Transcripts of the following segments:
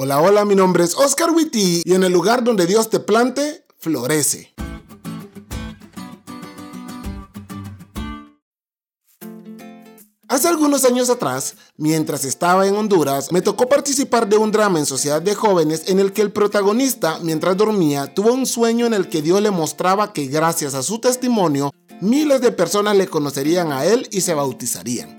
Hola, hola, mi nombre es Oscar Witty y en el lugar donde Dios te plante, florece. Hace algunos años atrás, mientras estaba en Honduras, me tocó participar de un drama en Sociedad de Jóvenes en el que el protagonista, mientras dormía, tuvo un sueño en el que Dios le mostraba que gracias a su testimonio, miles de personas le conocerían a él y se bautizarían.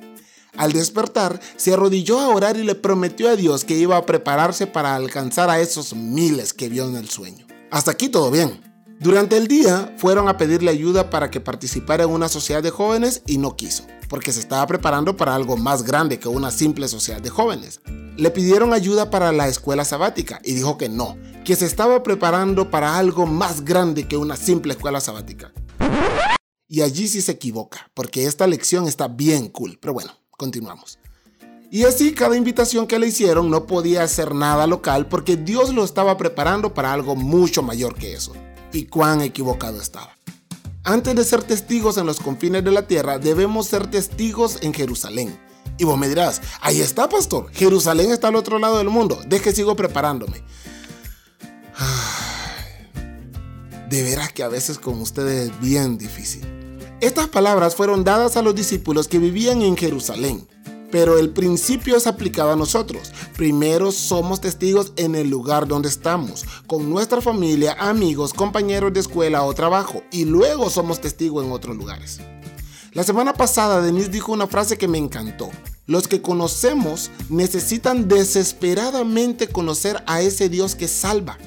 Al despertar, se arrodilló a orar y le prometió a Dios que iba a prepararse para alcanzar a esos miles que vio en el sueño. Hasta aquí todo bien. Durante el día fueron a pedirle ayuda para que participara en una sociedad de jóvenes y no quiso, porque se estaba preparando para algo más grande que una simple sociedad de jóvenes. Le pidieron ayuda para la escuela sabática y dijo que no, que se estaba preparando para algo más grande que una simple escuela sabática. Y allí sí se equivoca, porque esta lección está bien cool, pero bueno, Continuamos. Y así cada invitación que le hicieron no podía hacer nada local porque Dios lo estaba preparando para algo mucho mayor que eso. Y cuán equivocado estaba. Antes de ser testigos en los confines de la tierra, debemos ser testigos en Jerusalén. Y vos me dirás, ahí está, pastor. Jerusalén está al otro lado del mundo. Deje que sigo preparándome. De veras que a veces con ustedes es bien difícil. Estas palabras fueron dadas a los discípulos que vivían en Jerusalén, pero el principio es aplicado a nosotros. Primero somos testigos en el lugar donde estamos, con nuestra familia, amigos, compañeros de escuela o trabajo, y luego somos testigos en otros lugares. La semana pasada Denise dijo una frase que me encantó. Los que conocemos necesitan desesperadamente conocer a ese Dios que salva.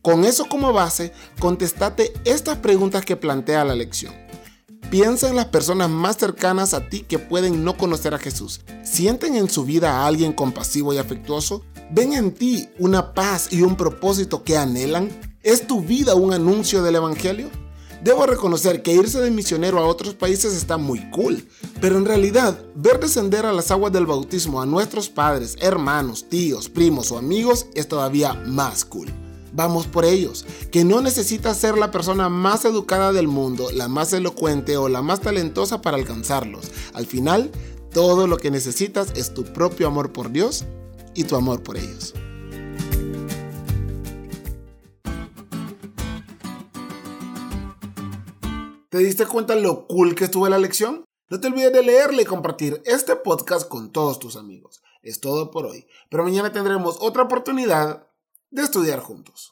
Con eso como base, contestate estas preguntas que plantea la lección. Piensa en las personas más cercanas a ti que pueden no conocer a Jesús. ¿Sienten en su vida a alguien compasivo y afectuoso? ¿Ven en ti una paz y un propósito que anhelan? ¿Es tu vida un anuncio del Evangelio? Debo reconocer que irse de misionero a otros países está muy cool, pero en realidad ver descender a las aguas del bautismo a nuestros padres, hermanos, tíos, primos o amigos es todavía más cool vamos por ellos, que no necesitas ser la persona más educada del mundo, la más elocuente o la más talentosa para alcanzarlos. Al final, todo lo que necesitas es tu propio amor por Dios y tu amor por ellos. ¿Te diste cuenta lo cool que estuvo la lección? No te olvides de leerle y compartir este podcast con todos tus amigos. Es todo por hoy, pero mañana tendremos otra oportunidad de estudiar juntos.